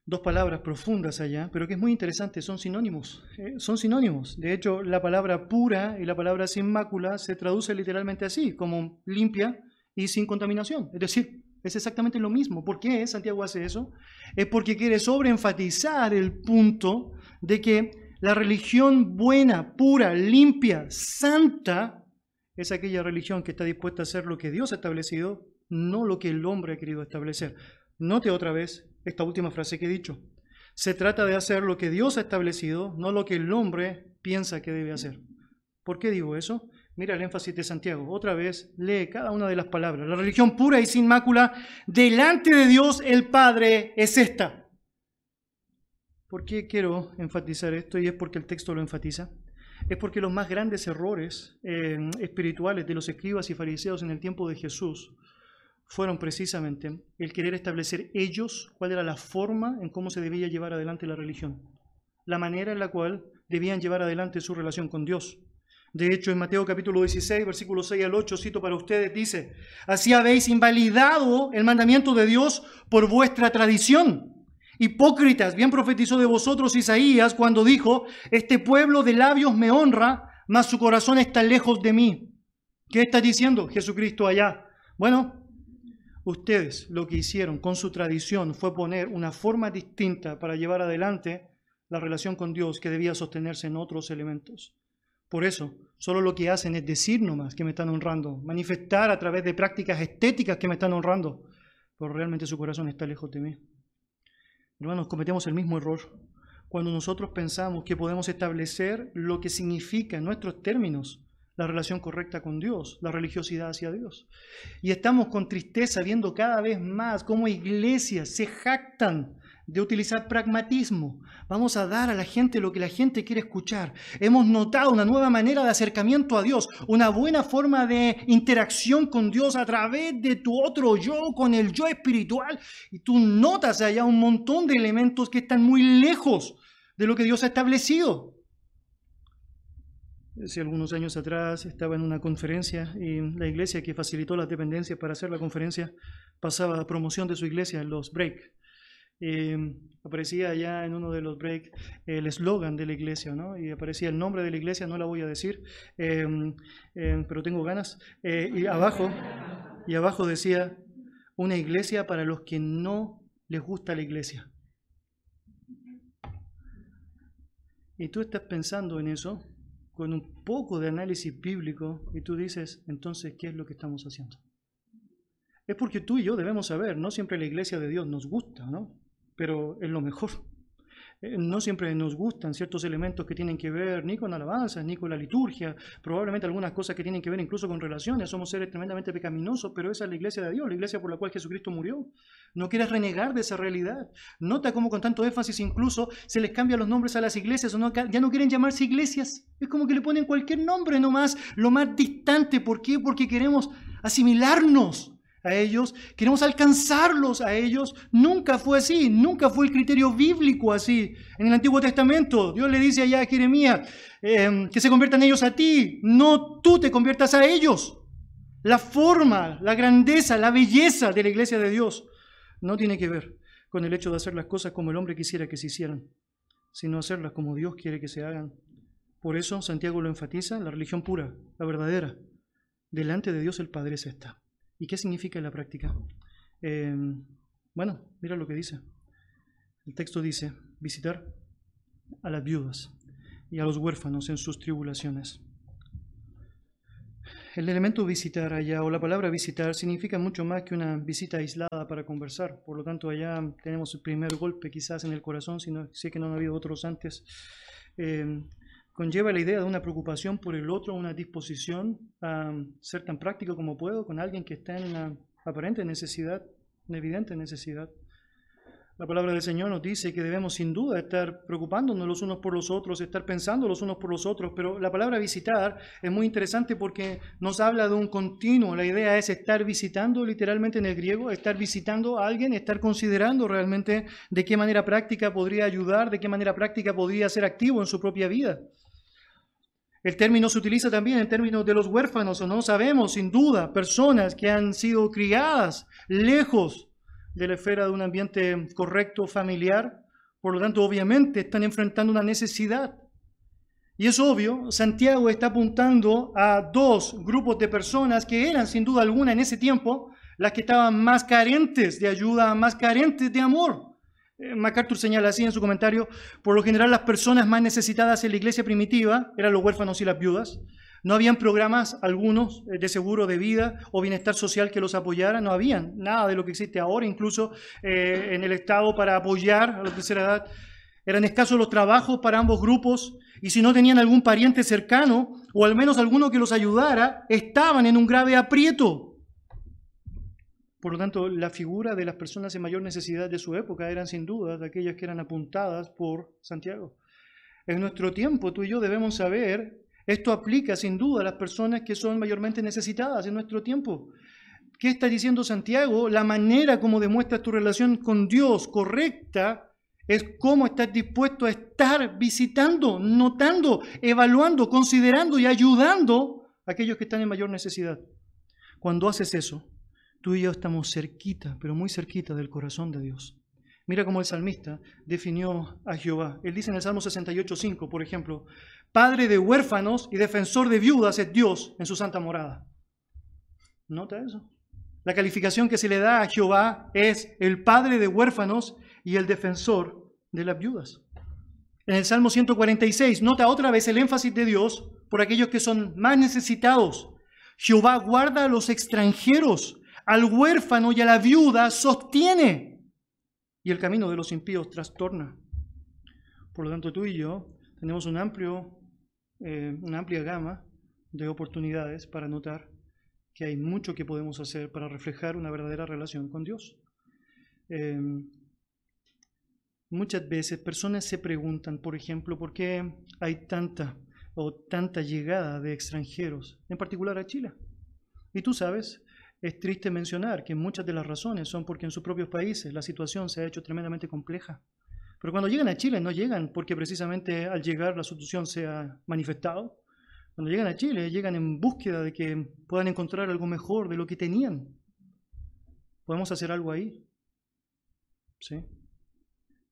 dos palabras profundas allá, pero que es muy interesante, son sinónimos. Eh, son sinónimos. De hecho, la palabra pura y la palabra sin mácula se traduce literalmente así, como limpia y sin contaminación. Es decir, es exactamente lo mismo. ¿Por qué Santiago hace eso? Es porque quiere sobreenfatizar el punto de que la religión buena, pura, limpia, santa, es aquella religión que está dispuesta a hacer lo que Dios ha establecido, no lo que el hombre ha querido establecer. Note otra vez esta última frase que he dicho. Se trata de hacer lo que Dios ha establecido, no lo que el hombre piensa que debe hacer. ¿Por qué digo eso? Mira el énfasis de Santiago. Otra vez, lee cada una de las palabras. La religión pura y sin mácula delante de Dios el Padre es esta. ¿Por qué quiero enfatizar esto? Y es porque el texto lo enfatiza. Es porque los más grandes errores eh, espirituales de los escribas y fariseos en el tiempo de Jesús fueron precisamente el querer establecer ellos cuál era la forma en cómo se debía llevar adelante la religión, la manera en la cual debían llevar adelante su relación con Dios. De hecho, en Mateo capítulo 16, versículos 6 al 8, cito para ustedes, dice, así habéis invalidado el mandamiento de Dios por vuestra tradición. Hipócritas, bien profetizó de vosotros Isaías cuando dijo, este pueblo de labios me honra, mas su corazón está lejos de mí. ¿Qué está diciendo Jesucristo allá? Bueno, ustedes lo que hicieron con su tradición fue poner una forma distinta para llevar adelante la relación con Dios que debía sostenerse en otros elementos. Por eso, solo lo que hacen es decir nomás que me están honrando, manifestar a través de prácticas estéticas que me están honrando, pero realmente su corazón está lejos de mí. Hermanos, cometemos el mismo error cuando nosotros pensamos que podemos establecer lo que significa en nuestros términos la relación correcta con Dios, la religiosidad hacia Dios. Y estamos con tristeza viendo cada vez más cómo iglesias se jactan de utilizar pragmatismo. Vamos a dar a la gente lo que la gente quiere escuchar. Hemos notado una nueva manera de acercamiento a Dios, una buena forma de interacción con Dios a través de tu otro yo, con el yo espiritual. Y tú notas allá un montón de elementos que están muy lejos de lo que Dios ha establecido. Hace algunos años atrás estaba en una conferencia y la iglesia que facilitó las dependencias para hacer la conferencia pasaba la promoción de su iglesia en los break. Em, aparecía ya en uno de los breaks el eslogan de la iglesia, ¿no? Y aparecía el nombre de la iglesia, no la voy a decir, em, em, pero tengo ganas. Eh, y abajo, y abajo decía, una iglesia para los que no les gusta la iglesia. Y tú estás pensando en eso con un poco de análisis bíblico y tú dices, entonces, ¿qué es lo que estamos haciendo? Es porque tú y yo debemos saber, no siempre la iglesia de Dios nos gusta, ¿no? pero es lo mejor. Eh, no siempre nos gustan ciertos elementos que tienen que ver ni con alabanzas, ni con la liturgia, probablemente algunas cosas que tienen que ver incluso con relaciones. Somos seres tremendamente pecaminosos, pero esa es la iglesia de Dios, la iglesia por la cual Jesucristo murió. No quieres renegar de esa realidad. Nota cómo con tanto énfasis incluso se les cambia los nombres a las iglesias, o no, ya no quieren llamarse iglesias. Es como que le ponen cualquier nombre nomás, lo más distante. ¿Por qué? Porque queremos asimilarnos a ellos, queremos alcanzarlos a ellos. Nunca fue así, nunca fue el criterio bíblico así. En el Antiguo Testamento, Dios le dice allá a Jeremías em, que se conviertan ellos a ti, no tú te conviertas a ellos. La forma, la grandeza, la belleza de la iglesia de Dios no tiene que ver con el hecho de hacer las cosas como el hombre quisiera que se hicieran, sino hacerlas como Dios quiere que se hagan. Por eso Santiago lo enfatiza, la religión pura, la verdadera. Delante de Dios el Padre se está. ¿Y qué significa en la práctica? Em, bueno, mira lo que dice. El texto dice, visitar a las viudas y a los huérfanos en sus tribulaciones. El elemento visitar allá, o la palabra visitar, significa mucho más que una visita aislada para conversar. Por lo tanto, allá tenemos el primer golpe quizás en el corazón, si, no, si es que no han habido otros antes. Em, conlleva la idea de una preocupación por el otro, una disposición a ser tan práctico como puedo con alguien que está en una aparente necesidad, una evidente necesidad. La palabra del Señor nos dice que debemos sin duda estar preocupándonos los unos por los otros, estar pensando los unos por los otros, pero la palabra visitar es muy interesante porque nos habla de un continuo. La idea es estar visitando literalmente en el griego, estar visitando a alguien, estar considerando realmente de qué manera práctica podría ayudar, de qué manera práctica podría ser activo en su propia vida. El término se utiliza también en términos de los huérfanos, o no sabemos, sin duda, personas que han sido criadas lejos de la esfera de un ambiente correcto, familiar, por lo tanto, obviamente, están enfrentando una necesidad. Y es obvio, Santiago está apuntando a dos grupos de personas que eran, sin duda alguna, en ese tiempo, las que estaban más carentes de ayuda, más carentes de amor. Eh, MacArthur señala así en su comentario, por lo general las personas más necesitadas en la iglesia primitiva eran los huérfanos y las viudas. No habían programas algunos eh, de seguro de vida o bienestar social que los apoyaran, no habían nada de lo que existe ahora, incluso eh, en el Estado para apoyar a la tercera edad. Eran escasos los trabajos para ambos grupos y si no tenían algún pariente cercano o al menos alguno que los ayudara, estaban en un grave aprieto. Por lo tanto, la figura de las personas en mayor necesidad de su época eran sin duda aquellas que eran apuntadas por Santiago. En nuestro tiempo, tú y yo debemos saber, esto aplica sin duda a las personas que son mayormente necesitadas en nuestro tiempo. ¿Qué está diciendo Santiago? La manera como demuestras tu relación con Dios correcta Es cómo estás dispuesto a estar visitando, notando, evaluando, considerando y ayudando a aquellos que están en mayor necesidad. Cuando haces eso, tú y yo estamos cerquita, pero muy cerquita del corazón de Dios. Mira cómo el salmista definió a Jehová. Él dice en el Salmo 68.5, por ejemplo, Padre de huérfanos y defensor de viudas es Dios en su santa morada. ¿Nota eso? La calificación que se le da a Jehová es el Padre de huérfanos y el defensor de las viudas. En el Salmo 146, nota otra vez el énfasis de Dios por aquellos que son más necesitados. Jehová guarda a los extranjeros, al huérfano y a la viuda sostiene y el camino de los impíos trastorna. Por lo tanto, tú y yo tenemos eh, una amplia gama de oportunidades para notar que hay mucho que podemos hacer para reflejar una verdadera relación con Dios. Eh, muchas veces personas se preguntan, por ejemplo, por qué hay tanta o tanta llegada de extranjeros, en particular a Chile. Y tú sabes, es triste mencionar que muchas de las razones son porque en sus propios países la situación se ha hecho tremendamente compleja. Pero cuando llegan a Chile no llegan porque precisamente al llegar la solución se ha manifestado. Cuando llegan a Chile llegan en búsqueda de que puedan encontrar algo mejor de lo que tenían. ¿Podemos hacer algo ahí? Sí.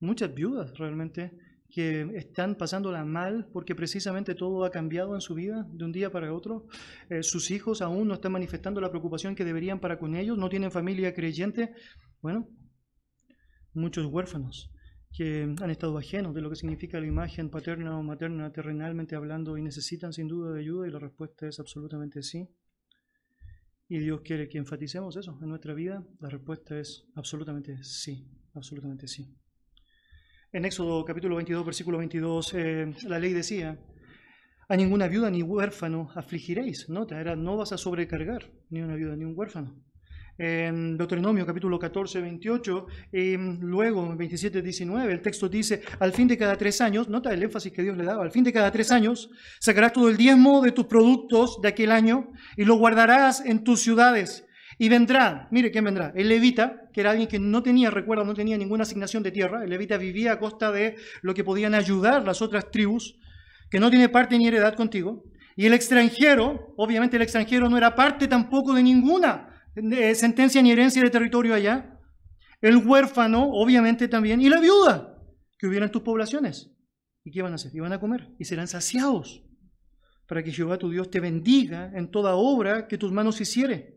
Muchas viudas realmente que están pasándola mal porque precisamente todo ha cambiado en su vida de un día para otro. Eh, sus hijos aún no están manifestando la preocupación que deberían para con ellos, no tienen familia creyente. Bueno, muchos huérfanos que han estado ajenos de lo que significa la imagen paterna o materna terrenalmente hablando y necesitan sin duda de ayuda y la respuesta es absolutamente sí. Y Dios quiere que enfaticemos eso en nuestra vida. La respuesta es absolutamente sí, absolutamente sí. En Éxodo capítulo 22, versículo 22, eh, la ley decía, a ninguna viuda ni huérfano afligiréis. Nota, era no vas a sobrecargar ni una viuda ni un huérfano. En Deuteronomio capítulo 14, 28, y luego en 27, 19, el texto dice, al fin de cada tres años, nota el énfasis que Dios le daba, al fin de cada tres años sacarás todo el diezmo de tus productos de aquel año y lo guardarás en tus ciudades y vendrá, mire quién vendrá, el levita, que era alguien que no tenía, recuerda, no tenía ninguna asignación de tierra, el levita vivía a costa de lo que podían ayudar las otras tribus, que no tiene parte ni heredad contigo, y el extranjero, obviamente el extranjero no era parte tampoco de ninguna sentencia ni herencia de territorio allá, el huérfano, obviamente también, y la viuda que hubiera en tus poblaciones. ¿Y qué van a hacer? Iban a comer y serán saciados para que Jehová tu Dios te bendiga en toda obra que tus manos hiciere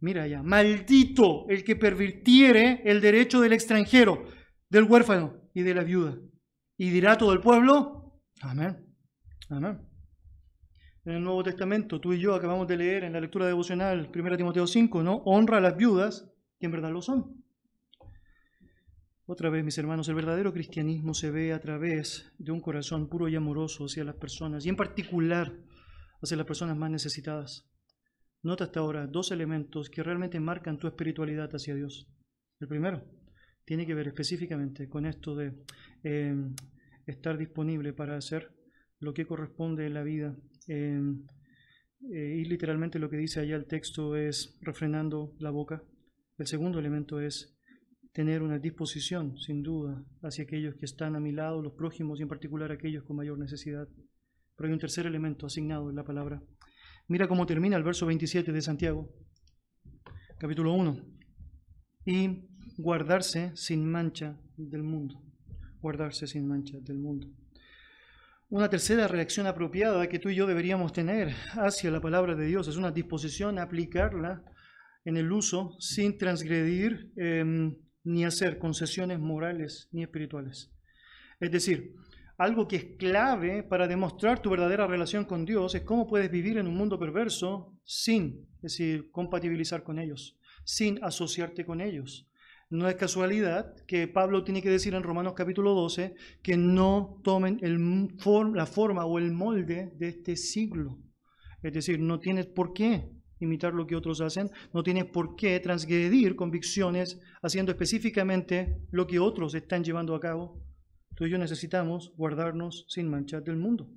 Mira ya, maldito el que pervirtiere el derecho del extranjero, del huérfano y de la viuda. Y dirá todo el pueblo, amén, amén. En el Nuevo Testamento, tú y yo acabamos de leer en la lectura devocional 1 Timoteo 5, ¿no? Honra a las viudas, que en verdad lo son. Otra vez, mis hermanos, el verdadero cristianismo se ve a través de un corazón puro y amoroso hacia las personas, y en particular hacia las personas más necesitadas. Nota hasta ahora dos elementos que realmente marcan tu espiritualidad hacia Dios. El primero tiene que ver específicamente con esto de eh, estar disponible para hacer lo que corresponde en la vida. Eh, eh, y literalmente lo que dice allá el texto es refrenando la boca. El segundo elemento es tener una disposición, sin duda, hacia aquellos que están a mi lado, los prójimos y en particular aquellos con mayor necesidad. Pero hay un tercer elemento asignado en la palabra Mira cómo termina el verso 27 de Santiago, capítulo 1. Y guardarse sin mancha del mundo. Guardarse sin mancha del mundo. Una tercera reacción apropiada que tú y yo deberíamos tener hacia la palabra de Dios es una disposición a aplicarla en el uso sin transgredir em, ni hacer concesiones morales ni espirituales. Es decir, algo que es clave para demostrar tu verdadera relación con Dios es cómo puedes vivir en un mundo perverso sin, decir, compatibilizar con ellos, sin asociarte con ellos. No es casualidad que Pablo tiene que decir en Romanos capítulo 12 que no tomen el, la forma o el molde de este siglo. Es decir, no tienes por qué imitar lo que otros hacen, no tienes por qué transgredir convicciones haciendo específicamente lo que otros están llevando a cabo Tú y yo necesitamos guardarnos sin manchar del mundo.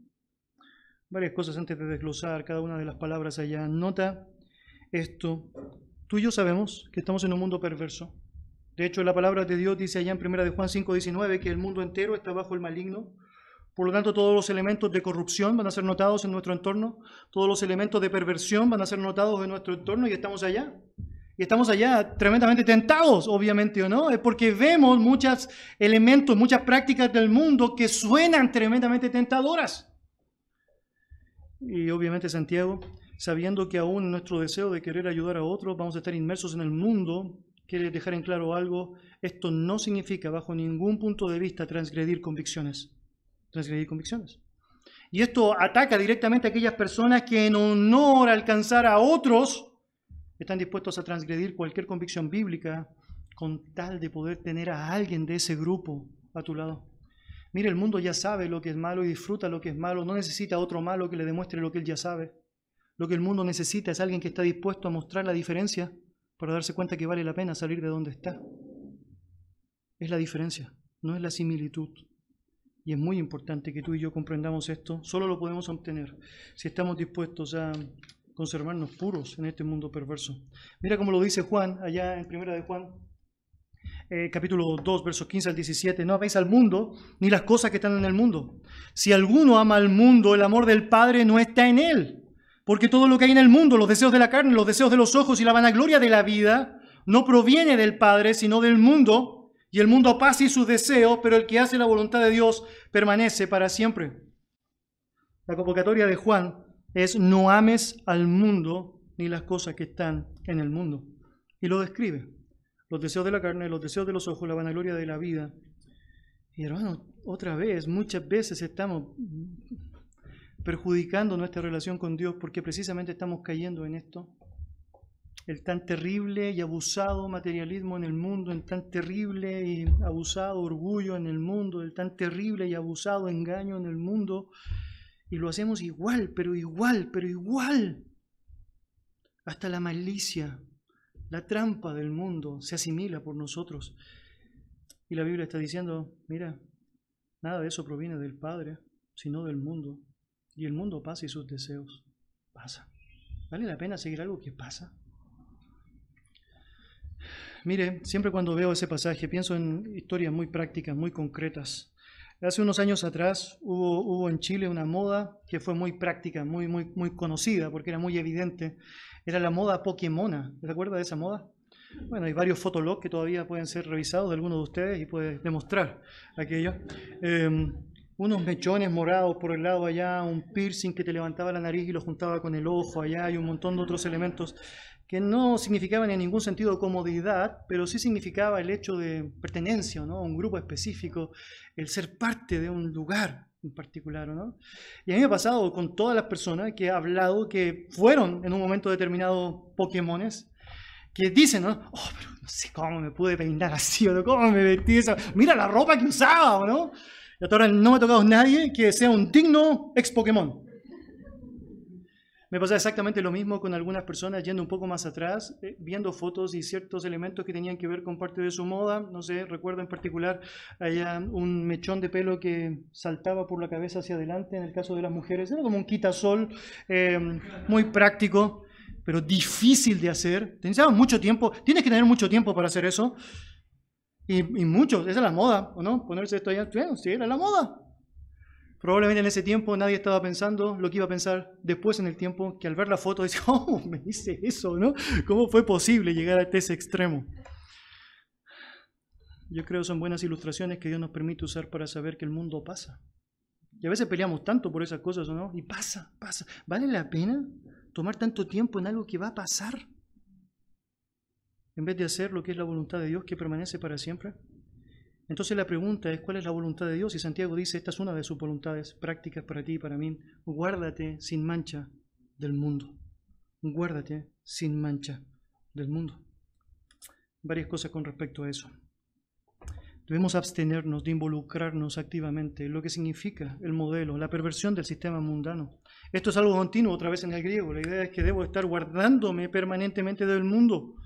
Varias cosas antes de desglosar cada una de las palabras allá. Nota esto. Tú y yo sabemos que estamos en un mundo perverso. De hecho, la palabra de Dios dice allá en 1 de Juan 5:19 que el mundo entero está bajo el maligno. Por lo tanto, todos los elementos de corrupción van a ser notados en nuestro entorno, todos los elementos de perversión van a ser notados en nuestro entorno y estamos allá. Y estamos allá tremendamente tentados, obviamente, ¿o no? Es porque vemos muchos elementos, muchas prácticas del mundo que suenan tremendamente tentadoras. Y obviamente Santiago, sabiendo que aún nuestro deseo de querer ayudar a otros, vamos a estar inmersos en el mundo, quiere dejar en claro algo, esto no significa bajo ningún punto de vista transgredir convicciones. Transgredir convicciones. Y esto ataca directamente a aquellas personas que en honor a alcanzar a otros, están dispuestos a transgredir cualquier convicción bíblica con tal de poder tener a alguien de ese grupo a tu lado. Mire, el mundo ya sabe lo que es malo y disfruta lo que es malo, no necesita otro malo que le demuestre lo que él ya sabe. Lo que el mundo necesita es alguien que está dispuesto a mostrar la diferencia para darse cuenta que vale la pena salir de donde está. Es la diferencia, no es la similitud. Y es muy importante que tú y yo comprendamos esto. Solo lo podemos obtener si estamos dispuestos a conservarnos puros en este mundo perverso. Mira cómo lo dice Juan, allá en Primera de Juan, eh, capítulo 2, versos 15 al 17. No améis al mundo ni las cosas que están en el mundo. Si alguno ama al mundo, el amor del Padre no está en él. Porque todo lo que hay en el mundo, los deseos de la carne, los deseos de los ojos y la vanagloria de la vida, no proviene del Padre, sino del mundo. Y el mundo pasa y sus deseos, pero el que hace la voluntad de Dios permanece para siempre. La convocatoria de Juan es no ames al mundo ni las cosas que están en el mundo. Y lo describe. Los deseos de la carne, los deseos de los ojos, la vanagloria de la vida. Y hermano, otra vez, muchas veces estamos perjudicando nuestra relación con Dios porque precisamente estamos cayendo en esto. El tan terrible y abusado materialismo en el mundo, el tan terrible y abusado orgullo en el mundo, el tan terrible y abusado engaño en el mundo y lo hacemos igual, pero igual, pero igual. Hasta la malicia, la trampa del mundo se asimila por nosotros. Y la Biblia está diciendo, mira, nada de eso proviene del Padre, sino del mundo. Y el mundo pasa y sus deseos pasan. ¿Vale la pena seguir algo que pasa? Mire, siempre cuando veo ese pasaje pienso en historias muy prácticas, muy concretas. Hace unos años atrás hubo, en Chile una moda que fue muy práctica, muy, muy, muy conocida, porque era muy evidente. Era la moda Pokémona. ¿Se acuerda de esa moda? Bueno, hay varios fotologs que todavía pueden ser revisados de algunos de ustedes y puede demostrar aquello. Em, unos mechones morados por el lado allá, un piercing que te levantaba la nariz y lo juntaba con el ojo allá, y un montón de otros elementos que no significaban en ningún sentido comodidad, pero sí significaba el hecho de pertenencia ¿no? a un grupo específico, el ser parte de un lugar en particular. ¿no? Y a mí me ha pasado con todas las personas que he hablado que fueron en un momento determinado Pokémones, que dicen, ¿no? Oh, pero no sé cómo me pude peinar así, o cómo me vestí. Mira la ropa que usaba, ¿no? Y hasta ahora no me ha tocado nadie que sea un digno ex Pokémon. Me pasa exactamente lo mismo con algunas personas yendo un poco más atrás, eh, viendo fotos y ciertos elementos que tenían que ver con parte de su moda. No sé, recuerdo en particular allá un mechón de pelo que saltaba por la cabeza hacia adelante en el caso de las mujeres. Era como un quitasol eh, muy práctico, pero difícil de hacer. Necesitaba mucho tiempo. Tienes que tener mucho tiempo para hacer eso. Y, y muchos, esa es la moda, ¿o no? Ponerse esto allá, sí, era la moda. Probablemente en ese tiempo nadie estaba pensando lo que iba a pensar después en el tiempo, que al ver la foto decía, oh, me hice eso, ¿no? ¿Cómo fue posible llegar a ese extremo? Yo creo son buenas ilustraciones que Dios nos permite usar para saber que el mundo pasa. Y a veces peleamos tanto por esas cosas, ¿o no? Y pasa, pasa. ¿Vale la pena tomar tanto tiempo en algo que va a pasar? En vez de hacer lo que es la voluntad de Dios que permanece para siempre. Entonces la pregunta es, ¿cuál es la voluntad de Dios? Y Santiago dice, esta es una de sus voluntades prácticas para ti y para mí. Guárdate sin mancha del mundo. Guárdate sin mancha del mundo. Varias cosas con respecto a eso. Debemos abstenernos de involucrarnos activamente en lo que significa el modelo, la perversión del sistema mundano. Esto es algo continuo, otra vez en el griego. La idea es que debo estar guardándome permanentemente del mundo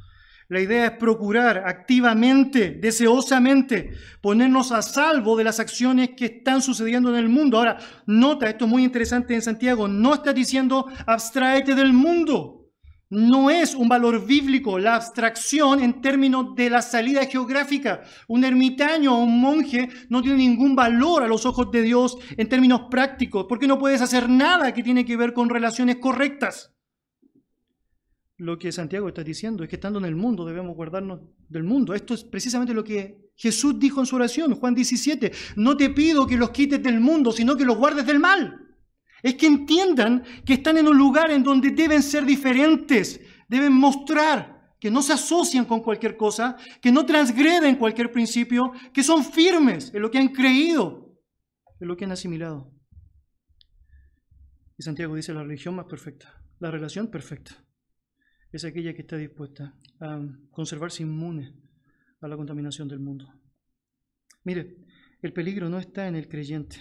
la idea es procurar activamente, deseosamente, ponernos a salvo de las acciones que están sucediendo en el mundo. Ahora, nota, esto es muy interesante en Santiago, no está diciendo abstraete del mundo. no es un valor bíblico la abstracción en términos de la salida geográfica. Un ermitaño o un monje no tiene ningún valor a los ojos de Dios en términos prácticos, porque no puedes hacer nada que tiene que ver con relaciones correctas. Lo que Santiago está diciendo es que estando en el mundo debemos guardarnos del mundo. Esto es precisamente lo que Jesús dijo en su oración, Juan 17. No te pido que los quites del mundo, sino que los guardes del mal es que entiendan que están en un lugar en donde deben ser diferentes, deben mostrar que no se asocian con cualquier cosa, que no transgreden cualquier principio, que son firmes en lo que han creído, en lo que han asimilado. Y Santiago dice la religión más perfecta, la relación perfecta, es aquella que está dispuesta a conservarse inmune a la contaminación del mundo. Mire, el peligro no está en el creyente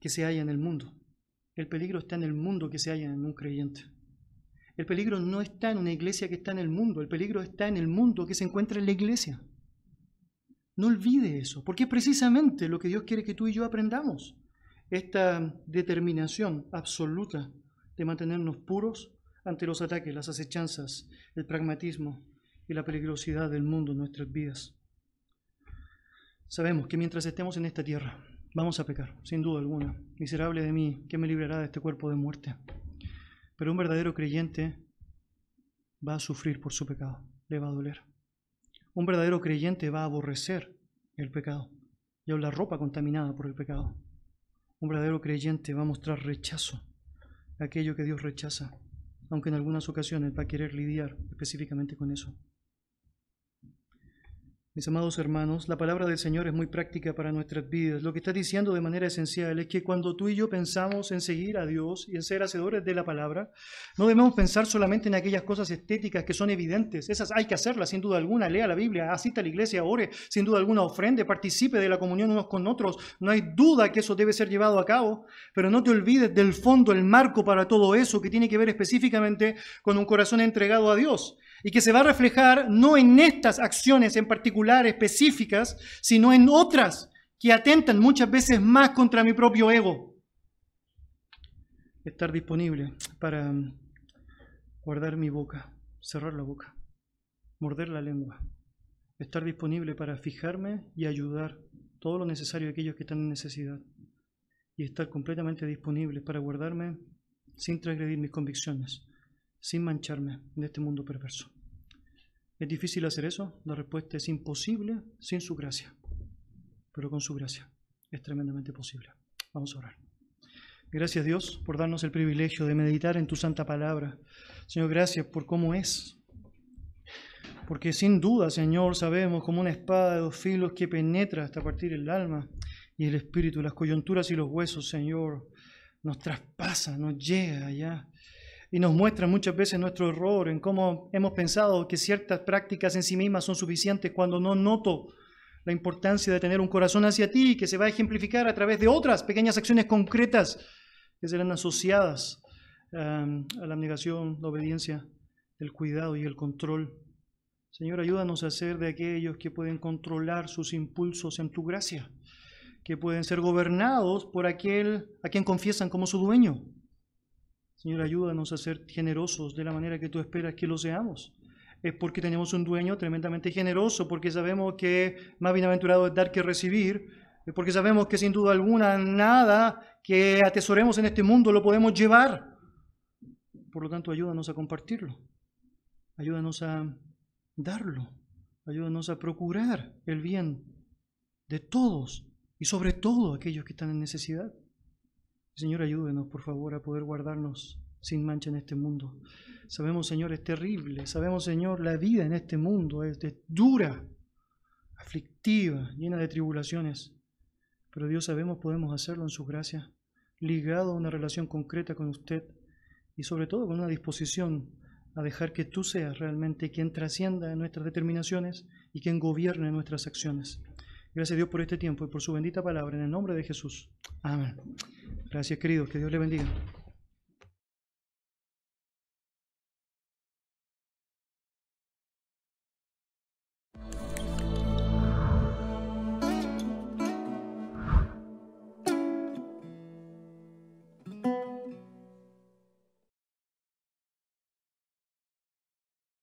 que se halla en el mundo. El peligro está en el mundo que se halla en un creyente. El peligro no está en una iglesia que está en el mundo, el peligro está en el mundo que se encuentra en la iglesia. No olvide eso, porque es precisamente lo que Dios quiere que tú y yo aprendamos. Esta determinación absoluta de mantenernos puros ante los ataques, las acechanzas, el pragmatismo y la peligrosidad del mundo en nuestras vidas. Sabemos que mientras estemos en esta tierra, Vamos a pecar, sin duda alguna. Miserable de mí, ¿qué me librará de este cuerpo de muerte? Pero un verdadero creyente va a sufrir por su pecado, le va a doler. Un verdadero creyente va a aborrecer el pecado y la ropa contaminada por el pecado. Un verdadero creyente va a mostrar rechazo a aquello que Dios rechaza, aunque en algunas ocasiones va a querer lidiar específicamente con eso. Mis amados hermanos, la palabra del Señor es muy práctica para nuestras vidas. Lo que está diciendo de manera esencial es que cuando tú y yo pensamos en seguir a Dios y en ser hacedores de la palabra, no debemos pensar solamente en aquellas cosas estéticas que son evidentes. Esas hay que hacerlas, sin duda alguna. Lea la Biblia, asista a la iglesia, ore, sin duda alguna, ofrende, participe de la comunión unos con otros. No hay duda que eso debe ser llevado a cabo, pero no te olvides del fondo, el marco para todo eso que tiene que ver específicamente con un corazón entregado a Dios y que se va a reflejar no en estas acciones en particular específicas, sino en otras que atentan muchas veces más contra mi propio ego. Estar disponible para guardar mi boca, cerrar la boca, morder la lengua. Estar disponible para fijarme y ayudar todo lo necesario a aquellos que están en necesidad. Y estar completamente disponible para guardarme sin transgredir mis convicciones sin mancharme en este mundo perverso. ¿Es difícil hacer eso? La respuesta es imposible sin su gracia, pero con su gracia es tremendamente posible. Vamos a orar. Gracias Dios por darnos el privilegio de meditar en tu santa palabra. Señor, gracias por cómo es. Porque sin duda, Señor, sabemos como una espada de dos filos que penetra hasta partir el alma y el espíritu, las coyunturas y los huesos, Señor, nos traspasa, nos llega allá y nos muestra muchas veces nuestro error en cómo hemos pensado que ciertas prácticas en sí mismas son suficientes cuando no noto la importancia de tener un corazón hacia ti que se va a ejemplificar a través de otras pequeñas acciones concretas que serán asociadas a la abnegación, la obediencia, el cuidado y el control. Señor, ayúdanos a ser de aquellos que pueden controlar sus impulsos en tu gracia, que pueden ser gobernados por aquel a quien confiesan como su dueño. Señor, ayúdanos a ser generosos de la manera que tú esperas que lo seamos. Es porque tenemos un dueño tremendamente generoso, porque sabemos que más bienaventurado es dar que recibir, es porque sabemos que sin duda alguna nada que atesoremos en este mundo lo podemos llevar. Por lo tanto, ayúdanos a compartirlo. Ayúdanos a darlo. Ayúdanos a procurar el bien de todos y sobre todo aquellos que están en necesidad. Señor, ayúdenos, por favor, a poder guardarnos sin mancha en este mundo. Sabemos, Señor, es terrible. Sabemos, Señor, la vida en este mundo es dura, aflictiva, llena de tribulaciones. Pero Dios sabemos podemos hacerlo en su gracia, ligado a una relación concreta con usted y sobre todo con una disposición a dejar que tú seas realmente quien trascienda nuestras determinaciones y quien gobierne nuestras acciones. Gracias a Dios por este tiempo y por su bendita palabra. En el nombre de Jesús. Amén. Gracias, queridos. Que Dios le bendiga.